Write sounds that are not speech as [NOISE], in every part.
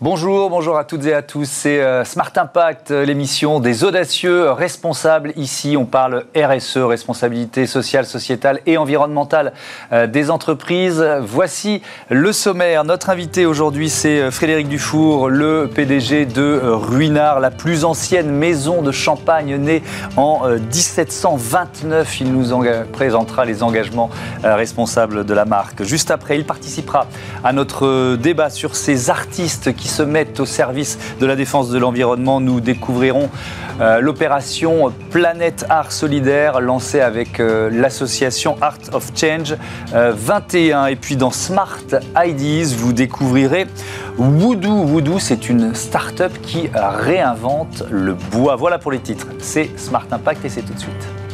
Bonjour, bonjour à toutes et à tous. C'est euh, Smart Impact, euh, l'émission des audacieux responsables. Ici, on parle RSE, responsabilité sociale, sociétale et environnementale euh, des entreprises. Voici le sommaire. Notre invité aujourd'hui, c'est Frédéric Dufour, le PDG de Ruinard, la plus ancienne maison de champagne née en 1729. Il nous présentera les engagements responsables de la marque. Juste après, il participera à notre débat sur ces artistes qui se mettent au service de la défense de l'environnement. Nous découvrirons euh, l'opération Planète Art Solidaire lancée avec euh, l'association Art of Change 21. Euh, Et puis dans Smart Ideas, vous découvrirez Voodoo. Voodoo, c'est une start-up qui réinvente le bois. Voilà pour les titres. C'est Smart Impact et c'est tout de suite.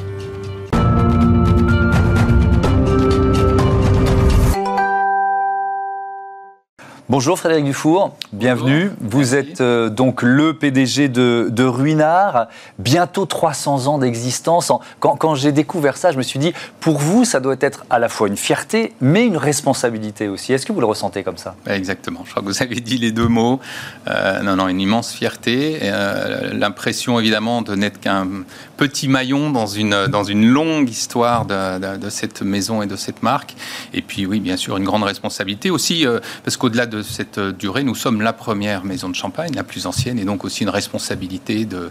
Bonjour Frédéric Dufour, bienvenue. Vous êtes euh, donc le PDG de, de, Ruinard, bientôt 300 ans d'existence. Quand, quand j'ai découvert ça, je me suis dit, pour vous, ça doit être à la fois une fierté, mais une responsabilité aussi. Est-ce que vous le ressentez comme ça? Exactement, je crois que vous avez dit les deux mots. Euh, non, non, une immense fierté, euh, l'impression évidemment de n'être qu'un petit maillon dans une, dans une longue histoire de, cette maison et de cette marque. Et puis oui, bien sûr, une grande responsabilité aussi, euh, parce qu'au-delà de cette durée, nous sommes la première maison de champagne, la plus ancienne, et donc aussi une responsabilité de,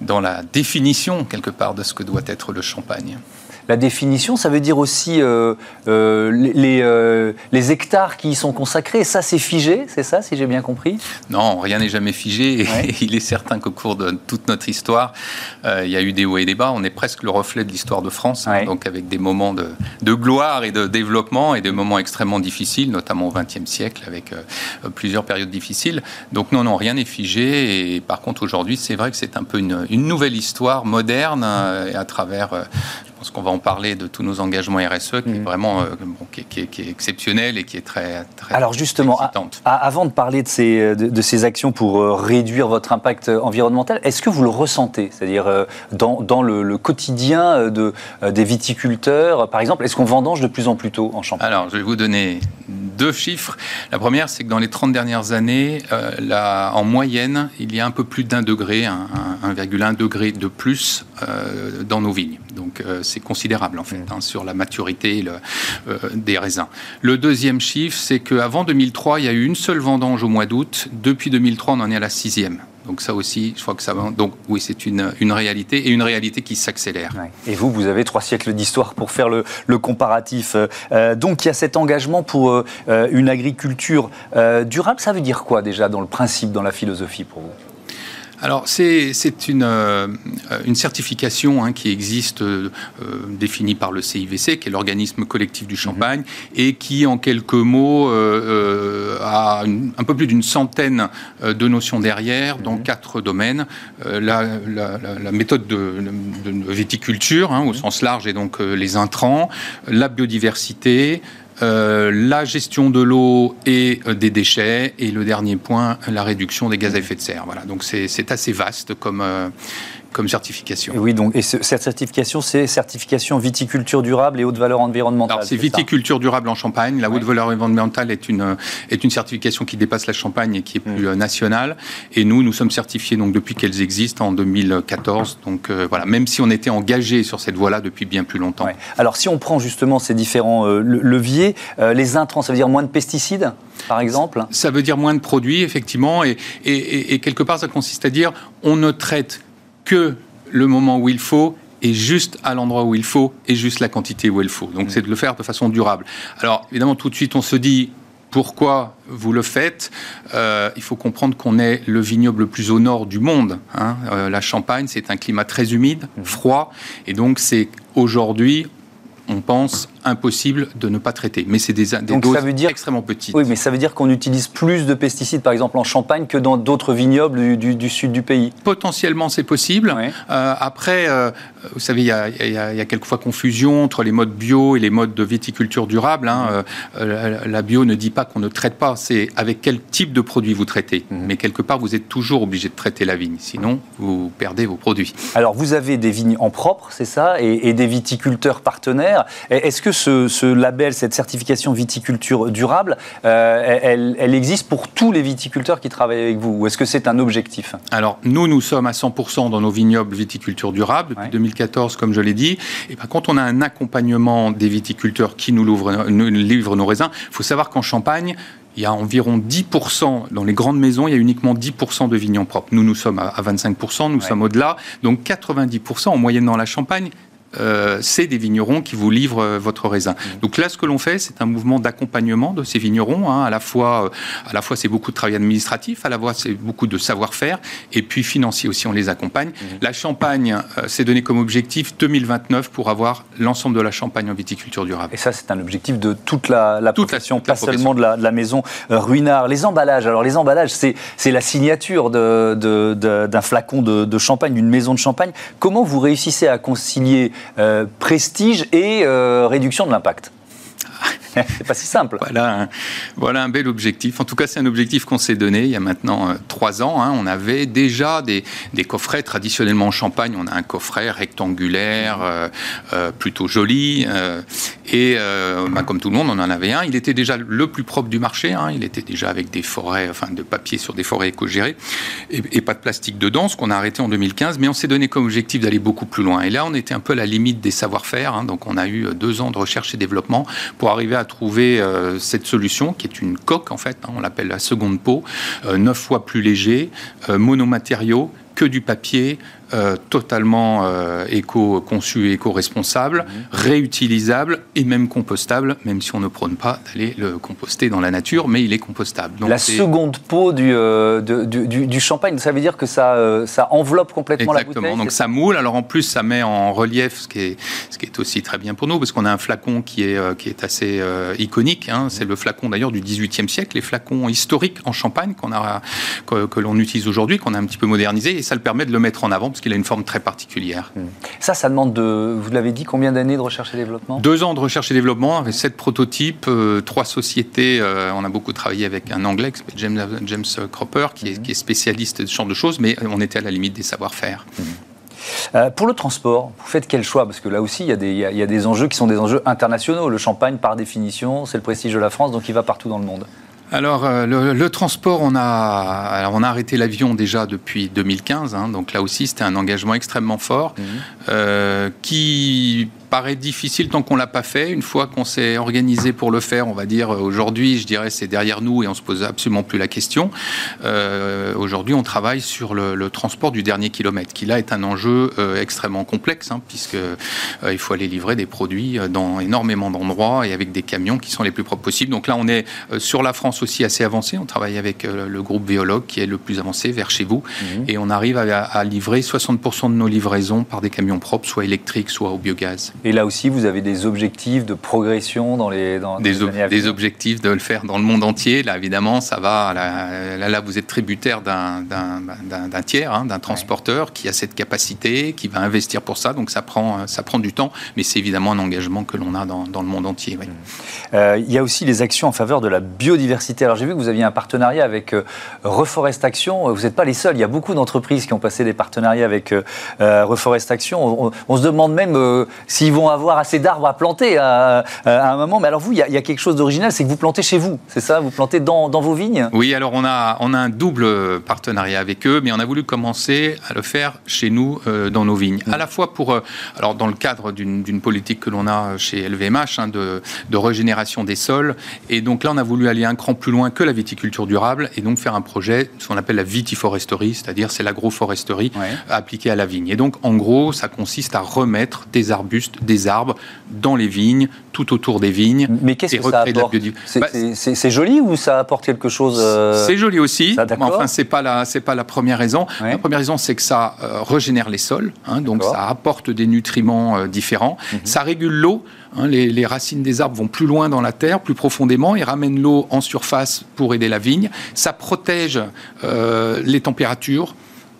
dans la définition, quelque part, de ce que doit être le champagne. La définition, ça veut dire aussi euh, euh, les, euh, les, hectares qui y sont consacrés. Ça, c'est figé, c'est ça, si j'ai bien compris? Non, rien n'est jamais figé. Et ouais. [LAUGHS] il est certain qu'au cours de toute notre histoire, il y a eu des hauts et des bas. On est presque le reflet de l'histoire de France, ouais. hein, donc avec des moments de, de, gloire et de développement et des moments extrêmement difficiles, notamment au XXe siècle, avec plusieurs périodes difficiles. Donc non, non, rien n'est figé. Et par contre, aujourd'hui, c'est vrai que c'est un peu une, une, nouvelle histoire moderne et à travers pense qu'on va en parler de tous nos engagements RSE, qui mmh. est vraiment euh, bon, qui, qui, qui, est exceptionnel et qui est très, très Alors justement, à, à, avant de parler de ces, de, de ces actions pour euh, réduire votre impact environnemental, est-ce que vous le ressentez? C'est-à-dire euh, dans, dans le, le, quotidien de, des viticulteurs, par exemple, est-ce qu'on vendange de plus en plus tôt en Champagne? Alors, je vais vous donner deux chiffres. La première, c'est que dans les 30 dernières années, euh, la, en moyenne, il y a un peu plus d'un degré, 1,1 degré de plus euh, dans nos vignes. Donc euh, c'est considérable en fait hein, sur la maturité le, des raisins. Le deuxième chiffre, c'est qu'avant 2003, il y a eu une seule vendange au mois d'août. Depuis 2003, on en est à la sixième. Donc ça aussi, je crois que ça va. Donc oui, c'est une, réalité et une réalité qui s'accélère. Et vous, vous avez trois siècles d'histoire pour faire le, comparatif. Euh, donc il y a cet engagement pour euh, une agriculture euh, durable. Ça veut dire quoi déjà dans le principe, dans la philosophie pour vous? Alors, c'est une, euh, une, certification hein, qui existe, euh, définie par le CIVC, qui est l'organisme collectif du Champagne, mmh. et qui, en quelques mots, euh, a une, un peu plus d'une centaine de notions derrière, dans mmh. quatre domaines. La, la, la, méthode de, de viticulture, hein, au mmh. sens large, et donc les intrants, la biodiversité, euh, la gestion de l'eau et euh, des déchets, et le dernier point, la réduction des gaz à effet de serre. Voilà, donc c'est assez vaste comme, euh, comme certification. Et oui, donc et ce, cette certification, c'est certification viticulture durable et haute valeur environnementale. c'est viticulture durable en Champagne. La haute valeur environnementale est une, est une certification qui dépasse la Champagne et qui est plus mmh. nationale. Et nous, nous sommes certifiés donc depuis qu'elles existent en 2014. Donc euh, voilà, même si on était engagé sur cette voie-là depuis bien plus longtemps. Ouais. Alors si on prend justement ces différents euh, leviers, euh, les intrants, ça veut dire moins de pesticides par exemple? Ça veut dire moins de produits, effectivement, et, et quelque part, ça consiste à dire on ne traite que le moment où il faut et juste à l'endroit où il faut et juste la quantité où il faut. Donc mmh. c'est de le faire de façon durable. Alors évidemment tout de suite on se dit pourquoi vous le faites euh, Il faut comprendre qu'on est le vignoble le plus au nord du monde. Hein. Euh, la Champagne, c'est un climat très humide, froid, et donc c'est aujourd'hui, on pense, impossible de ne pas traiter. Mais c'est des, des Donc doses ça veut dire, extrêmement petites. Oui, mais ça veut dire qu'on utilise plus de pesticides, par exemple en Champagne, que dans d'autres vignobles du, du, du, sud du pays Potentiellement, c'est possible. Oui. Euh, après, euh, vous savez, il y, a, y y, quelquefois confusion entre les modes bio et les modes de viticulture durable. Hein. Euh, la bio ne dit pas qu'on ne traite pas, c'est avec quel type de produit vous traitez. Mmh. Mais quelque part, vous êtes toujours obligé de traiter la vigne, sinon vous perdez vos produits. Alors, vous avez des vignes en propre, c'est ça, et, et, des viticulteurs partenaires. Est-ce que ce, label, cette certification viticulture durable, elle, elle, existe pour tous les viticulteurs qui travaillent avec vous Ou est-ce que c'est un objectif? Alors, nous, nous sommes à 100% dans nos vignobles viticulture durable depuis 2014, comme je l'ai dit. Et par contre, on a un accompagnement des viticulteurs qui nous, nous livrent nos raisins. Il faut savoir qu'en Champagne, il y a environ 10%, dans les grandes maisons, il y a uniquement 10% de vignons propres. Nous, nous sommes à 25%, nous sommes au-delà. Donc 90% en moyenne dans la Champagne, euh, c'est des vignerons qui vous livrent euh, votre raisin. Mmh. Donc là, ce que l'on fait, c'est un mouvement d'accompagnement de ces vignerons. Hein. À la fois, euh, à la fois, c'est beaucoup de travail administratif, à la fois, c'est beaucoup de savoir-faire, et puis financier aussi, on les accompagne. Mmh. La Champagne s'est donné comme objectif 2029 pour avoir l'ensemble de la Champagne en viticulture durable. Et ça, c'est un objectif de toute la, la toute profession, pas seulement de la, de la maison Ruinard. Les emballages, alors les emballages, c'est la signature d'un de, de, flacon de, champagne, d'une maison de champagne. Comment vous réussissez à concilier euh, prestige et euh, réduction de l'impact [LAUGHS] c'est pas si simple. Voilà un, bel objectif. En tout cas, c'est un objectif qu'on s'est donné il y a maintenant euh, trois ans. Hein. On avait déjà des, coffrets traditionnellement en Champagne. On a un coffret rectangulaire, euh, euh, plutôt joli. et bah, comme tout le monde, on en avait un. Il était déjà le plus propre du marché. Hein. Il était déjà avec des forêts, enfin de papier sur des forêts éco-gérées et, et, pas de plastique dedans, ce qu'on a arrêté en 2015. Mais on s'est donné comme objectif d'aller beaucoup plus loin. Et là, on était un peu à la limite des savoir-faire. Hein. Donc, on a eu deux ans de recherche et développement pour arriver à trouver euh, cette solution qui est une coque en fait, hein, on l'appelle la seconde peau, euh, neuf fois plus léger, euh, monomatériaux, que du papier, euh, totalement euh, éco-conçu et éco-responsable, mhm. réutilisable et même compostable, même si on ne prône pas d'aller le composter dans la nature, mais il est compostable. la seconde peau euh, du, du, champagne, ça veut dire que ça, ça enveloppe complètement la bouteille Exactement, donc ça moule. Alors en plus, ça met en relief ce qui est, ce qui est aussi très bien pour nous, parce qu'on a un flacon qui est, qui est assez iconique. Hein. C'est le flacon d'ailleurs du XVIIIe siècle, les flacons historiques en champagne qu'on a, que, que l'on utilise aujourd'hui, qu'on a un petit peu modernisé, et ça le permet de le mettre en avant parce qu'il a une forme très particulière. Hmm. Ça, ça demande de, vous l'avez dit, combien d'années de recherche et développement? Deux ans de recherche et développement avec sept prototypes, euh, trois sociétés. Euh, on a beaucoup travaillé avec un Anglais, James, James Cropper, qui est, hmm. qui est, spécialiste de ce genre de choses, mais on était à la limite des savoir-faire. Hmm. Euh, pour le transport, vous faites quel choix? Parce que là aussi, il y, a des, il y, a des enjeux qui sont des enjeux internationaux. Le champagne, par définition, c'est le prestige de la France, donc il va partout dans le monde. Alors, euh, le, transport, on a, on a arrêté l'avion déjà depuis 2015. Hein, donc là aussi, c'était un engagement extrêmement fort mmh. euh, qui paraît difficile tant qu'on l'a pas fait. Une fois qu'on s'est organisé pour le faire, on va dire euh, aujourd'hui, je dirais c'est derrière nous et on se pose absolument plus la question. Euh, aujourd'hui, on travaille sur le, transport du dernier kilomètre, qui là est un enjeu euh, extrêmement complexe, hein, puisque il faut aller livrer des produits dans énormément d'endroits et avec des camions qui sont les plus propres possibles. Donc là, on est sur la France aussi assez avancé. On travaille avec le groupe Véologue qui est le plus avancé vers chez vous, mmh. et on arrive à, à livrer 60% de nos livraisons par des camions propres, soit électriques, soit au biogaz. Et là aussi, vous avez des objectifs de progression dans les dans, des, des objectifs de le faire dans le monde entier. Là, évidemment, ça va. Là, là, vous êtes tributaire d'un tiers, hein, d'un transporteur qui a cette capacité, qui va investir pour ça. Donc, ça prend ça prend du temps, mais c'est évidemment un engagement que l'on a dans, dans, le monde entier. Oui. Euh, il y a aussi les actions en faveur de la biodiversité. Alors, j'ai vu que vous aviez un partenariat avec euh, Reforest Action. Vous n'êtes pas les seuls. Il y a beaucoup d'entreprises qui ont passé des partenariats avec euh, Reforest Action. On, on, se demande même si vont avoir assez d'arbres à planter à, un moment. Mais alors vous, il y, a, quelque chose d'original, c'est que vous plantez chez vous, c'est ça? Vous plantez dans, dans, vos vignes? Oui, alors on a, on a un double partenariat avec eux, mais on a voulu commencer à le faire chez nous, euh, dans nos vignes. À la fois pour, euh, alors dans le cadre d'une politique que l'on a chez LVMH, hein, de, de, régénération des sols, et donc là on a voulu aller un cran plus loin que la viticulture durable, et donc faire un projet, ce qu'on appelle la vitiforesterie, c'est-à-dire c'est l'agroforesterie appliquée à la vigne. Et donc en gros, ça consiste à remettre des arbustes, des arbres dans les vignes, tout autour des vignes. Mais qu'est-ce que ça apporte bah, C'est joli ou ça apporte quelque chose euh, C'est joli aussi. mais enfin, c'est pas la pas la première raison. La première raison, c'est que ça euh, régénère les sols, hein, donc ça apporte des nutriments euh, différents. Mhm. Ça régule l'eau. Hein, les, les, racines des arbres vont plus loin dans la terre, plus profondément, et ramènent l'eau en surface pour aider la vigne. Ça protège les températures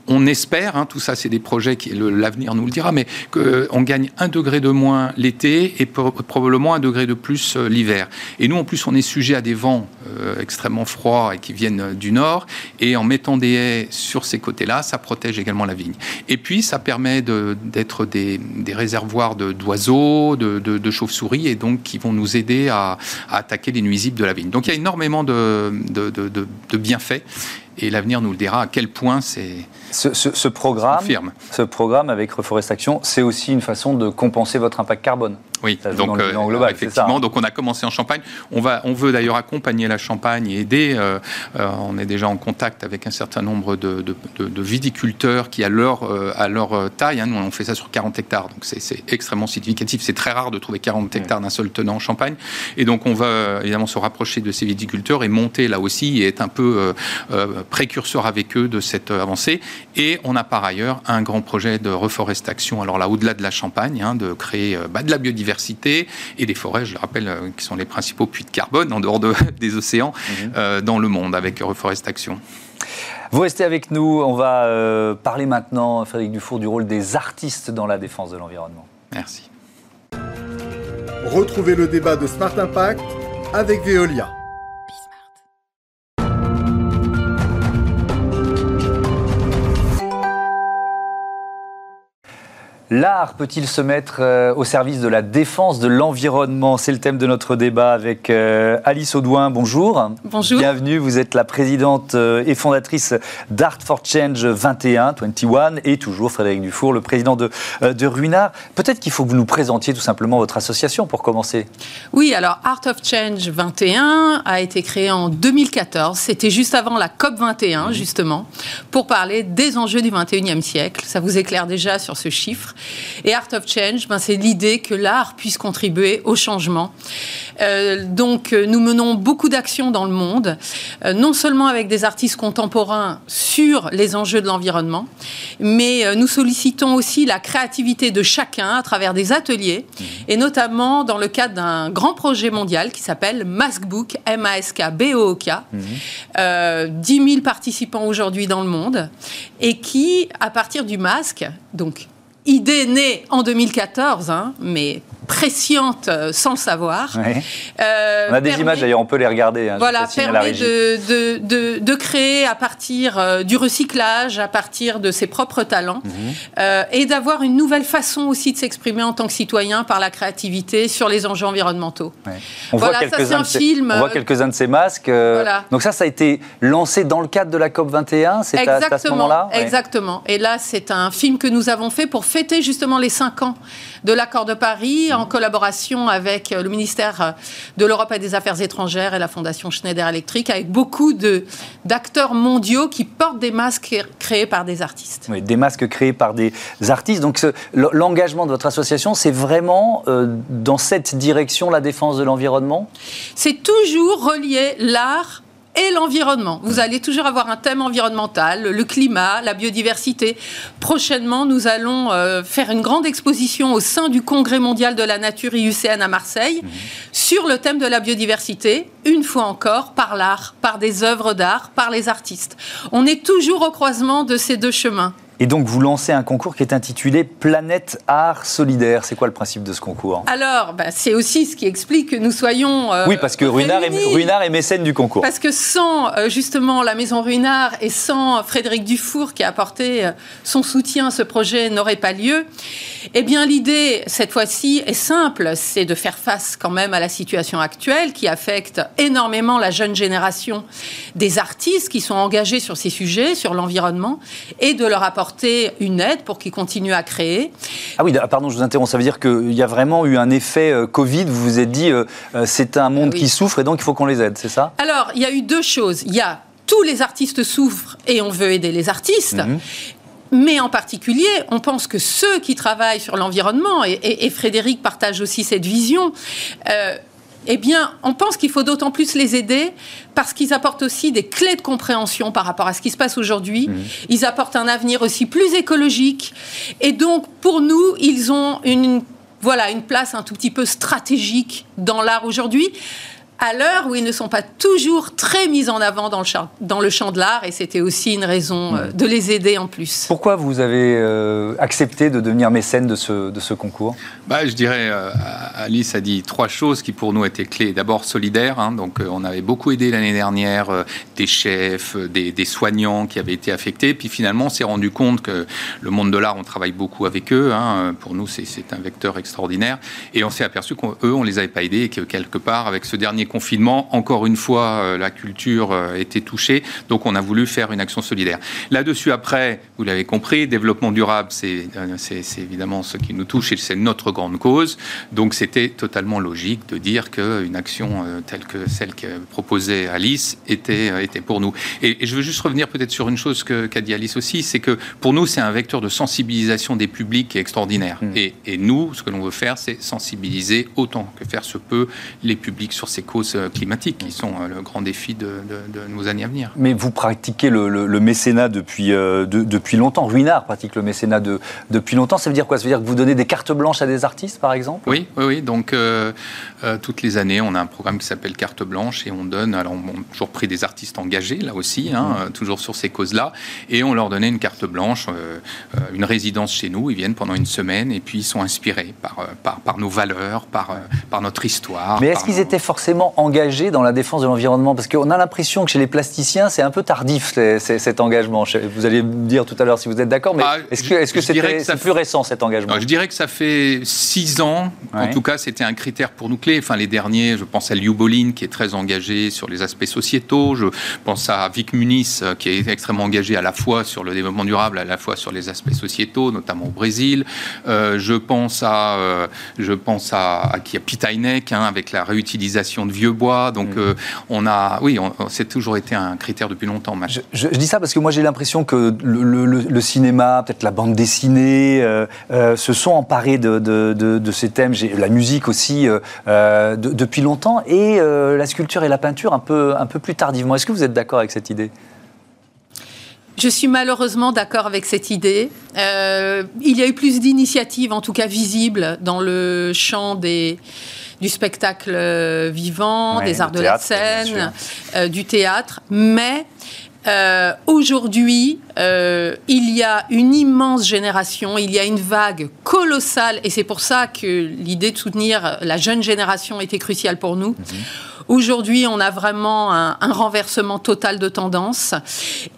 on espère, hein, tout ça c'est des projets qui l'avenir nous le dira, mais qu'on gagne un degré de moins l'été et probablement un degré de plus euh, l'hiver. Et nous en plus on est sujet à des vents euh, extrêmement froids et qui viennent du nord, et en mettant des haies sur ces côtés-là, ça protège également la vigne. Et puis ça permet d'être des, réservoirs d'oiseaux, de, chauves-souris, et donc qui vont nous aider à, attaquer les nuisibles de la vigne. Donc il y a énormément de bienfaits et l'avenir nous le dira à quel point c'est. Ce, programme, ce programme avec Reforestation, c'est aussi une façon de compenser votre impact carbone. Oui, donc euh, global, effectivement. Donc on a commencé en Champagne. On va, on veut d'ailleurs accompagner la Champagne et aider. Euh, euh, on est déjà en contact avec un certain nombre de, de, viticulteurs qui à leur à leur taille. Hein, nous on fait ça sur 40 hectares, donc c'est extrêmement significatif. C'est très rare de trouver 40 hectares d'un seul tenant en Champagne. Et donc on va évidemment se rapprocher de ces viticulteurs et monter là aussi et être un peu précurseur avec eux de cette avancée. Et on a par ailleurs un grand projet de reforestation. Alors là, au-delà de la Champagne, hein, de créer bah, de la biodiversité et des forêts, je le rappelle, euh, qui sont les principaux puits de carbone en dehors [LAUGHS] des océans mhm. euh, dans le monde avec Reforestation. Vous restez avec nous. On va euh, parler maintenant, Frédéric Dufour, du rôle des artistes dans la défense de l'environnement. Merci. Retrouvez le débat de Smart Impact avec Veolia. L'art peut-il se mettre euh, au service de la défense de l'environnement? C'est le thème de notre débat avec euh, Alice Audouin. Bonjour. Bonjour. Bienvenue. Vous êtes la présidente euh, et fondatrice d'Art for Change 21, 21, et toujours Frédéric Dufour, le président de, de Ruinard. Peut-être qu'il faut que vous nous présentiez tout simplement votre association pour commencer. Oui, alors Art of Change 21 a été créé en 2014. C'était juste avant la COP 21, justement, pour parler des enjeux du 21e siècle. Ça vous éclaire déjà sur ce chiffre. Et Art of Change, ben, c'est l'idée que l'art puisse contribuer au changement. Euh, donc, euh, nous menons beaucoup d'actions dans le monde, euh, non seulement avec des artistes contemporains sur les enjeux de l'environnement, mais nous sollicitons aussi la créativité de chacun à travers des ateliers, mmh. et notamment dans le cadre d'un grand projet mondial qui s'appelle Maskbook, M-A-S-K-B-O-O-K. 10 000 participants aujourd'hui dans le monde, et qui, à partir du masque, donc idée née en 2014, hein, mais presciente euh, sans le savoir. Euh, on a des images d'ailleurs, on peut les regarder. Hein, voilà, permet de, de, de, créer à partir euh, du recyclage, à partir de ses propres talents, mhm. et d'avoir une nouvelle façon aussi de s'exprimer en tant que citoyen par la créativité sur les enjeux environnementaux. On voilà, voit ça un film. On voit quelques-uns de ces masques. Donc ça, ça a été lancé dans le cadre de la COP 21, c'est à, à, ce moment-là? Exactement. Et là, c'est un film que nous avons fait pour fêter justement les 5 ans de l'accord de Paris en collaboration avec le ministère de l'Europe et des Affaires étrangères et la Fondation Schneider Electric, avec beaucoup d'acteurs mondiaux qui portent des masques créés par des artistes. Oui, des masques créés par des artistes. Donc l'engagement de votre association, c'est vraiment euh, dans cette direction la défense de l'environnement? C'est toujours relié l'art et l'environnement. Vous allez toujours avoir un thème environnemental, le climat, la biodiversité. Prochainement, nous allons euh, faire une grande exposition au sein du Congrès mondial de la nature IUCN à Marseille mhm. sur le thème de la biodiversité, une fois encore par l'art, par des œuvres d'art, par les artistes. On est toujours au croisement de ces deux chemins. Et donc, vous lancez un concours qui est intitulé Planète Art Solidaire. C'est quoi le principe de ce concours? Alors, bah, c'est aussi ce qui explique que nous soyons. Euh, oui, parce que Ruinard est, est, mécène du concours. Parce que sans, euh, justement, la Maison Ruinard et sans Frédéric Dufour qui a apporté euh, son soutien, ce projet n'aurait pas lieu. Eh bien, l'idée, cette fois-ci, est simple c'est de faire face quand même à la situation actuelle qui affecte énormément la jeune génération des artistes qui sont engagés sur ces sujets, sur l'environnement, et de leur apporter une aide pour qu'ils continuent à créer. Ah oui, pardon, je vous interromps. Ça veut dire qu'il y a vraiment eu un effet euh, Covid. Vous vous êtes dit, euh, euh, c'est un monde qui souffre et donc il faut qu'on les aide, c'est ça? Alors, il y a eu deux choses. Il y a tous les artistes souffrent et on veut aider les artistes. Mhm. Mais en particulier, on pense que ceux qui travaillent sur l'environnement, et, Frédéric partage aussi cette vision, eh bien, on pense qu'il faut d'autant plus les aider parce qu'ils apportent aussi des clés de compréhension par rapport à ce qui se passe aujourd'hui. Mmh. Ils apportent un avenir aussi plus écologique. Et donc, pour nous, ils ont une, voilà, une place un tout petit peu stratégique dans l'art aujourd'hui à l'heure où ils ne sont pas toujours très mis en avant dans le champ, dans le champ de l'art, et c'était aussi une raison euh, de les aider en plus. Pourquoi vous avez euh, accepté de devenir mécène de ce, de ce concours? Bah, Je dirais, euh, Alice a dit trois choses qui pour nous étaient clés. D'abord solidaire, hein, donc on avait beaucoup aidé l'année dernière des chefs, des, des, soignants qui avaient été affectés, puis finalement on s'est rendu compte que le monde de l'art, on travaille beaucoup avec eux, hein, pour nous c'est un vecteur extraordinaire, et on s'est aperçu qu'eux, on les avait pas aidés, et que quelque part, avec ce dernier confinement, encore une fois, euh, la culture euh, était touchée. Donc, on a voulu faire une action solidaire. Là-dessus, après, vous l'avez compris, développement durable, c'est euh, évidemment ce qui nous touche et c'est notre grande cause. Donc, c'était totalement logique de dire qu'une action telle que celle que proposait Alice était, était pour nous. Et, je veux juste revenir peut-être sur une chose qu'a dit Alice aussi, c'est que pour nous, c'est un vecteur de sensibilisation des publics extraordinaire. Mmh. Et, et nous, ce que l'on veut faire, c'est sensibiliser autant que faire se peut les publics sur ces causes euh, climatiques qui sont euh, le grand défi de, nos années à venir. Mais vous pratiquez le, mécénat depuis, euh, depuis longtemps. Ruinard pratique le mécénat de, depuis longtemps. Ça veut dire quoi? Ça veut dire que vous donnez des cartes blanches à des artistes, par exemple? Oui, oui, oui. Donc, toutes les années, on a un programme qui s'appelle Carte blanche et on donne. Alors, on a toujours pris des artistes engagés, là aussi, hein, mmh. toujours sur ces causes-là. Et on leur donnait une carte blanche, une résidence chez nous. Ils viennent pendant une semaine et puis ils sont inspirés par, par, par nos valeurs, par, par notre histoire. Mais est-ce qu'ils étaient forcément engagé dans la défense de l'environnement? Parce qu'on a l'impression que chez les plasticiens, c'est un peu tardif cet engagement. Vous allez me dire tout à l'heure si vous êtes d'accord, mais ah, est-ce que c'est -ce plus récent cet engagement? Je dirais que ça fait six ans. En tout cas, c'était un critère pour nous clé. Enfin, les derniers, je pense à Liu Bolin, qui est très engagé sur les aspects sociétaux. Je pense à Vic Muniz, qui est extrêmement engagé à la fois sur le développement durable, à la fois sur les aspects sociétaux, notamment au Brésil. Euh, je pense à, euh, je pense à, à, a Pitainek, hein, avec la réutilisation de vieux bois. Donc, mm. euh, on a, oui, c'est toujours été un critère depuis longtemps. Je, dis ça parce que moi, j'ai l'impression que le, cinéma, peut-être la bande dessinée, euh, euh, se sont emparés de, ces thèmes. La musique aussi, depuis longtemps, et la sculpture et la peinture un peu, un peu plus tardivement. Est-ce que vous êtes d'accord avec cette idée? Je suis malheureusement d'accord avec cette idée. il y a eu plus d'initiatives, en tout cas visibles, dans le champ des, du spectacle euh, vivant, des arts de la scène, euh, du théâtre. Mais euh, aujourd'hui, il y a une immense génération, il y a une vague colossale, et c'est pour ça que l'idée de soutenir la jeune génération était cruciale pour nous. Mhm. Aujourd'hui, on a vraiment un, renversement total de tendance.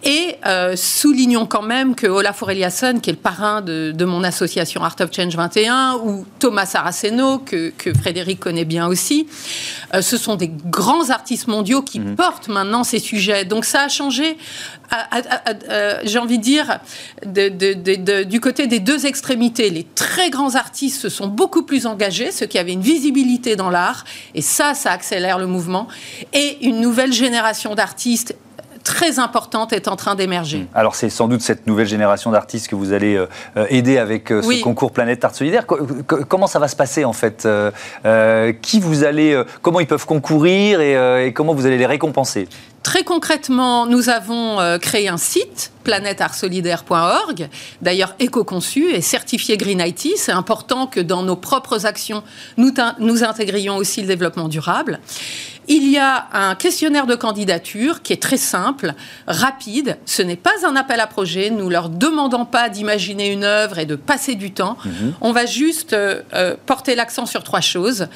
Et euh, soulignons quand même que Olaf Eliasson, qui est le parrain de, mon association Art of Change 21, ou Thomas Saraceno, que, Frédéric connaît bien aussi, euh, ce sont des grands artistes mondiaux qui mhm. portent maintenant ces sujets. Donc ça a changé j'ai envie de dire, du côté des deux extrémités, les très grands artistes se sont beaucoup plus engagés, ceux qui avaient une visibilité dans l'art, et ça, ça accélère le mouvement. Et une nouvelle génération d'artistes très importante est en train d'émerger. Mmh. Alors c'est sans doute cette nouvelle génération d'artistes que vous allez euh, euh, aider avec ce concours Planète Art Solidaire. comment ça va se passer en fait Qui vous allez, comment ils peuvent concourir et comment vous allez les récompenser? Très concrètement, nous avons euh, créé un site, planèteartsolidaire.org, d'ailleurs éco-conçu et certifié Green IT. C'est important que dans nos propres actions, nous, nous intégrions aussi le développement durable. Il y a un questionnaire de candidature qui est très simple, rapide. Ce n'est pas un appel à projet. Nous leur demandons pas d'imaginer une œuvre et de passer du temps. Mhm. On va juste euh, euh, porter l'accent sur trois choses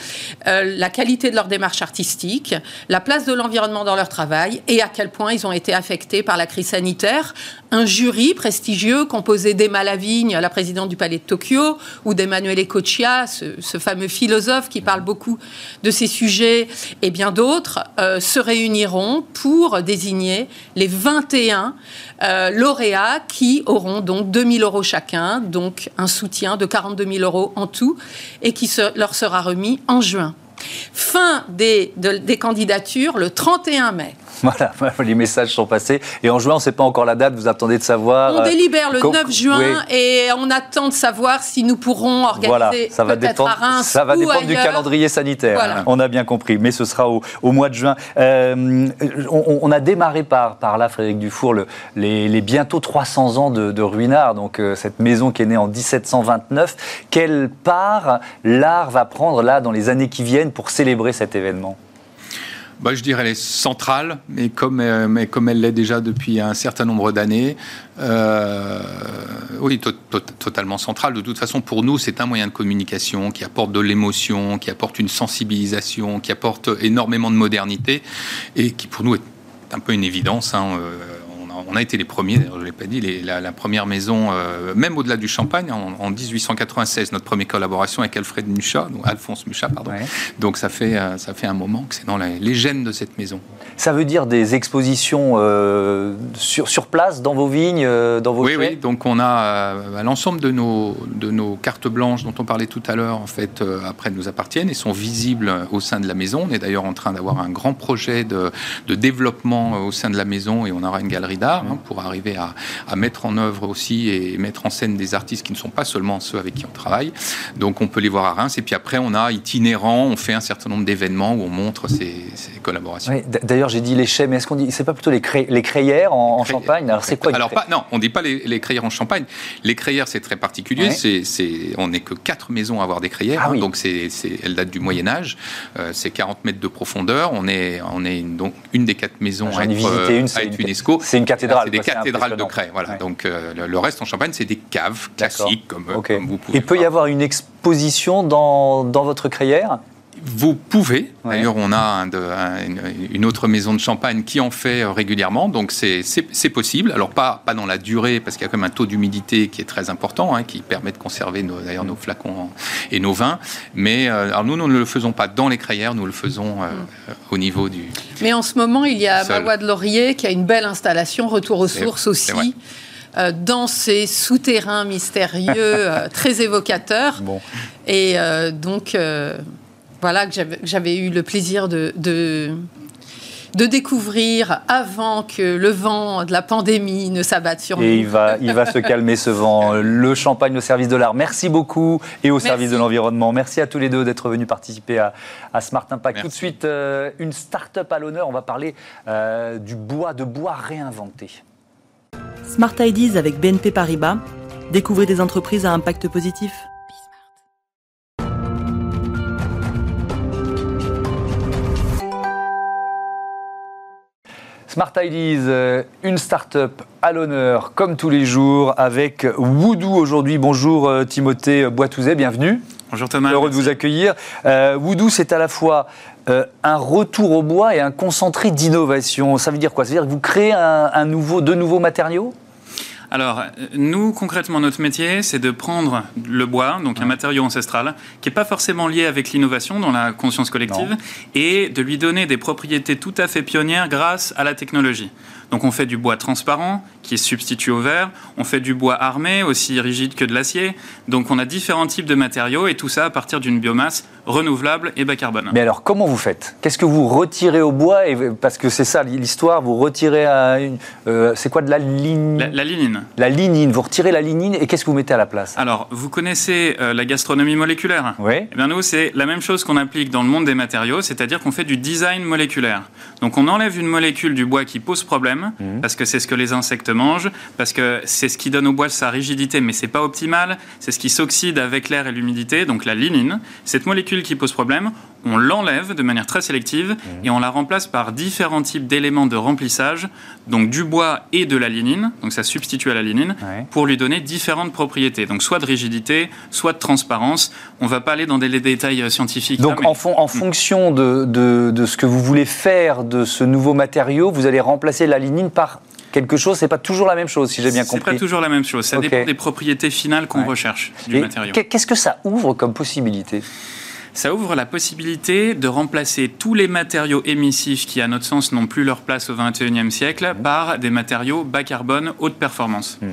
la qualité de leur démarche artistique, la place de l'environnement dans leur travail et à quel point ils ont été affectés par la crise sanitaire. Un jury prestigieux composé d'Emma Lavigne, la présidente du Palais de Tokyo, ou d'Emmanuel Ecochia, ce, fameux philosophe qui parle beaucoup de ces sujets, et bien d'autres, euh, se réuniront pour désigner les 21 euh, lauréats qui auront donc 2000 euros chacun, donc un soutien de 42 000 euros en tout, et qui leur sera remis en juin. Fin des, des candidatures le 31 mai. [LAUGHS] Voilà, [LAUGHS] les messages sont passés. Et en juin, on ne sait pas encore la date, vous attendez de savoir. On euh, délibère le 9 juin et on attend de savoir si nous pourrons organiser voilà, ça va dépendre, à Reims Ça va dépendre du calendrier sanitaire, on a bien compris, mais ce sera au, mois de juin. Euh, on, a démarré par, par là, Frédéric Dufour, le, les, bientôt 300 ans de, Ruinard, donc euh, cette maison qui est née en 1729. Quelle part l'art va prendre là dans les années qui viennent pour célébrer cet événement? Bah, Je dirais elle est centrale, mais comme, euh, mais comme elle l'est déjà depuis un certain nombre d'années. Euh, oui, totalement centrale. De toute façon, pour nous, c'est un moyen de communication qui apporte de l'émotion, qui apporte une sensibilisation, qui apporte énormément de modernité et qui, pour nous, est un peu une évidence. Hein, euh, on a été les premiers, je ne l'ai pas dit, la, première maison, euh, même au-delà du Champagne, en, 1896, notre première collaboration avec Alfred Mucha, donc Alphonse Mucha, pardon. Donc ça fait, euh, ça fait un moment que c'est dans les gènes de cette maison. Ça veut dire des expositions euh, sur, sur place, dans vos vignes, dans vos Oui, oui, donc on a l'ensemble de nos, de nos cartes blanches dont on parlait tout à l'heure, en fait, après nous appartiennent et sont visibles au sein de la maison. On est d'ailleurs en train d'avoir un grand projet de, de développement au sein de la maison et on aura une galerie d'art Hein, pour arriver à, mettre en œuvre aussi et mettre en scène des artistes qui ne sont pas seulement ceux avec qui on travaille. Donc on peut les voir à Reims. Et puis après, on a itinérant, on fait un certain nombre d'événements où on montre ces, collaborations. D'ailleurs, j'ai dit les chais, mais est-ce qu'on dit, c'est pas plutôt les, les crayères en, Champagne? Alors c'est quoi Alors pas, non, on dit pas les, les, crayères en Champagne. Les crayères, c'est très particulier. C'est, on n'est que quatre maisons à avoir des crayères. Ah hein. donc c'est, elles datent du Moyen Âge. Euh, c'est 40 mètres de profondeur. On est, on est donc une des quatre maisons à être, euh, une, à être UNESCO. C'est une c'est des cathédrales de craie. Voilà. Donc euh, le, reste en Champagne, c'est des caves classiques comme, euh, vous pouvez. Il peut y avoir une exposition dans, dans votre crayère vous pouvez. D'ailleurs, on a une, autre maison de champagne qui en fait euh, régulièrement, donc c'est possible. Alors pas, pas dans la durée, parce qu'il y a quand même un taux d'humidité qui est très important, hein, qui permet de conserver d'ailleurs nos flacons et nos vins. Mais alors nous, nous ne le faisons pas dans les crayères, nous le faisons mm. au niveau du. Mais en ce moment, il y a Mawa de Laurier qui a une belle installation, retour aux sources aussi. Euh, dans ces souterrains mystérieux, [LAUGHS] euh, très évocateurs. Bon. Et euh, donc, voilà que j'avais eu le plaisir de, de, de, découvrir avant que le vent de la pandémie ne s'abatte sur nous. Et il va, il va se [LAUGHS] calmer ce vent. Le champagne au service de l'art. Merci beaucoup et au service de l'environnement. Merci à tous les deux d'être venus participer à, à Smart Impact. Tout de suite, une start-up à l'honneur. On va parler du bois, de bois réinventé. Smart Ideas avec BNP Paribas. Découvrez des entreprises à impact positif. Smart Ideas, euh, une start-up à l'honneur, comme tous les jours, avec Woodoo aujourd'hui. Bonjour euh, Timothée Boitouzet, bienvenue. Bonjour Thomas. Heureux de vous accueillir. Euh, Woodoo, c'est à la fois un retour au bois et un concentré d'innovation. Ça veut dire quoi? Ça veut dire que vous créez un nouveau, de nouveaux matériaux? Alors, nous, concrètement, notre métier, c'est de prendre le bois, donc un matériau ancestral, qui n'est pas forcément lié avec l'innovation dans la conscience collective, et de lui donner des propriétés tout à fait pionnières grâce à la technologie. Donc on fait du bois transparent qui est substitué au verre, on fait du bois armé aussi rigide que de l'acier. Donc on a différents types de matériaux et tout ça à partir d'une biomasse renouvelable et bas carbone. Mais alors comment vous faites? Qu'est-ce que vous retirez au bois et, Parce que c'est ça l'histoire, vous retirez à une... Euh, c'est quoi de la lignine la, lignine. La lignine, vous retirez la lignine et qu'est-ce que vous mettez à la place? Alors vous connaissez euh, la gastronomie moléculaire? Oui. Eh bien nous c'est la même chose qu'on applique dans le monde des matériaux, c'est-à-dire qu'on fait du design moléculaire. Donc on enlève une molécule du bois qui pose problème Mhm. parce que c'est ce que les insectes mangent, parce que c'est ce qui donne au bois sa rigidité, mais c'est pas optimal. C'est ce qui s'oxyde avec l'air et l'humidité, donc la lignine. Cette molécule qui pose problème, on l'enlève de manière très sélective et on la remplace par différents types d'éléments de remplissage, donc du bois et de la lignine, donc ça substitue à la lignine, pour lui donner différentes propriétés, donc soit de rigidité, soit de transparence. On va pas aller dans des détails scientifiques. Donc en, en, mm. fonction de, de, de, ce que vous voulez faire de ce nouveau matériau, vous allez remplacer la lignine par quelque chose, c'est pas toujours la même chose, si j'ai bien compris. C'est pas toujours la même chose. Ça dépend des propriétés finales qu'on recherche du matériau. Qu'est-ce que ça ouvre comme possibilité? Ça ouvre la possibilité de remplacer tous les matériaux émissifs qui, à notre sens, n'ont plus leur place au XXIe siècle mmh. par des matériaux bas carbone, haute performance. Mmh.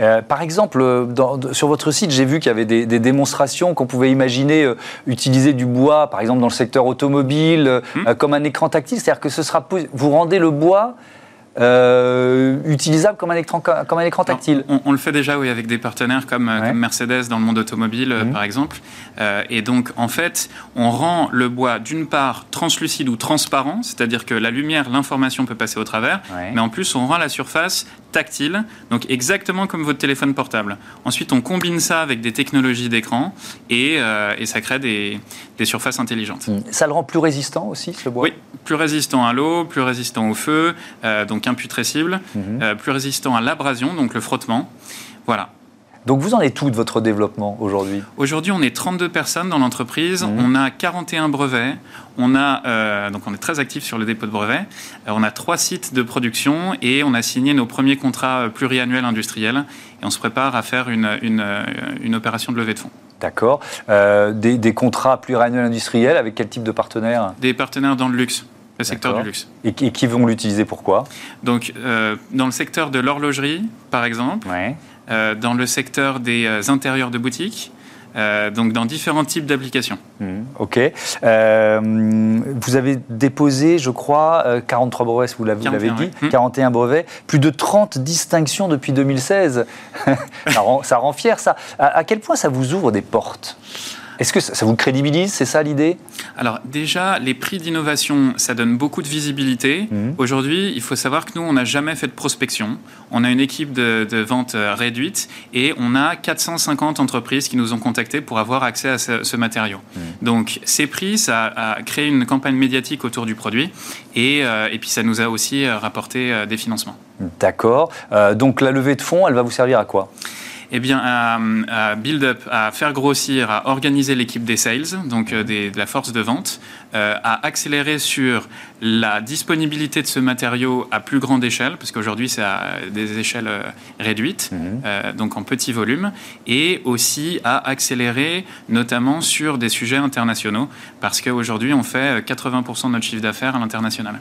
Euh, par exemple, sur votre site, j'ai vu qu'il y avait des, démonstrations qu'on pouvait imaginer euh, utiliser du bois, par exemple dans le secteur automobile, mmh. euh, comme un écran tactile. C'est-à-dire que ce sera vous rendez le bois euh, utilisable comme un écran, comme un écran tactile on, le fait déjà oui, avec des partenaires comme, euh, Mercedes dans le monde automobile, euh, mhm. par exemple. et donc, en fait, on rend le bois d'une part translucide ou transparent, c'est-à-dire que la lumière, l'information peut passer au travers, mais en plus, on rend la surface tactile, donc exactement comme votre téléphone portable. Ensuite, on combine ça avec des technologies d'écran et, euh, et, ça crée des, des, surfaces intelligentes. Ça le rend plus résistant aussi, ce bois? Oui, plus résistant à l'eau, plus résistant au feu, euh, donc imputrescible, mmh. euh, plus résistant à l'abrasion, donc le frottement. Voilà. Donc vous en êtes tout de votre développement aujourd'hui? Aujourd'hui, on est 32 personnes dans l'entreprise. Mmh. On a 41 brevets. On a euh, donc on est très actif sur le dépôt de brevets. Euh, on a trois sites de production et on a signé nos premiers contrats pluriannuels industriels. Et on se prépare à faire une, une, une opération de levée de fonds. D'accord. Euh, des, des, contrats pluriannuels industriels avec quel type de partenaires? Des partenaires dans le luxe le secteur du luxe. Et, qui vont l'utiliser pourquoi Donc, euh, dans le secteur de l'horlogerie, par exemple, ouais. euh, dans le secteur des euh, intérieurs de boutiques, euh, donc dans différents types d'applications. Mmh, ok. Euh, vous avez déposé, je crois, 43 brevets, vous l'avez dit, mmh. 41 brevets, plus de 30 distinctions depuis 2016. [LAUGHS] ça, rend, ça, rend, fier, ça. À, à quel point ça vous ouvre des portes? Est-ce que ça vous crédibilise C'est ça l'idée? Alors déjà, les prix d'innovation, ça donne beaucoup de visibilité. Mmh. Aujourd'hui, il faut savoir que nous, on n'a jamais fait de prospection. On a une équipe de, de, vente réduite et on a 450 entreprises qui nous ont contactés pour avoir accès à ce, ce matériau. Mmh. Donc ces prix, ça a créé une campagne médiatique autour du produit et, euh, et puis ça nous a aussi rapporté euh, des financements. D'accord. Euh, donc la levée de fonds, elle va vous servir à quoi? Eh bien, à, à, build up, à faire grossir, à organiser l'équipe des sales, donc euh, des, de la force de vente, euh, à accélérer sur la disponibilité de ce matériau à plus grande échelle, parce qu'aujourd'hui c'est à des échelles euh, réduites, mmh. euh, donc en petit volume, et aussi à accélérer notamment sur des sujets internationaux, parce qu'aujourd'hui on fait 80% de notre chiffre d'affaires à l'international.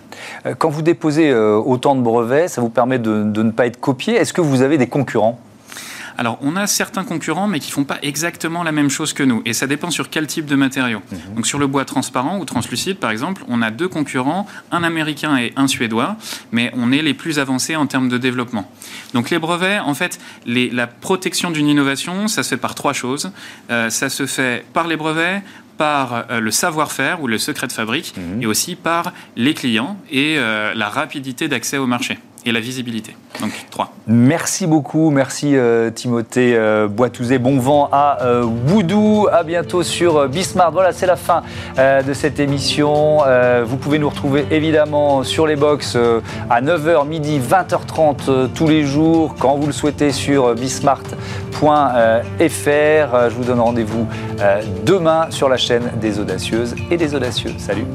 Quand vous déposez autant de brevets, ça vous permet de, de ne pas être copié. Est-ce que vous avez des concurrents? Alors, on a certains concurrents, mais qui font pas exactement la même chose que nous. Et ça dépend sur quel type de matériau. Mmh. Donc, sur le bois transparent ou translucide, par exemple, on a deux concurrents, un américain et un suédois, mais on est les plus avancés en termes de développement. Donc, les brevets, en fait, les, la protection d'une innovation, ça se fait par trois choses. Euh, ça se fait par les brevets, par euh, le savoir-faire ou le secret de fabrique, mmh. et aussi par les clients et euh, la rapidité d'accès au marché et la visibilité. Donc trois. Merci beaucoup, merci euh, Timothée euh, Boitouzé. Bon vent à euh, Boudou. À bientôt sur Bismarck. Voilà, c'est la fin de cette émission. vous pouvez nous retrouver évidemment sur les box à 9h, midi, 20h30 tous les jours, quand vous le souhaitez sur bismart.fr. Je vous donne rendez-vous demain sur la chaîne des audacieuses et des audacieux. Salut.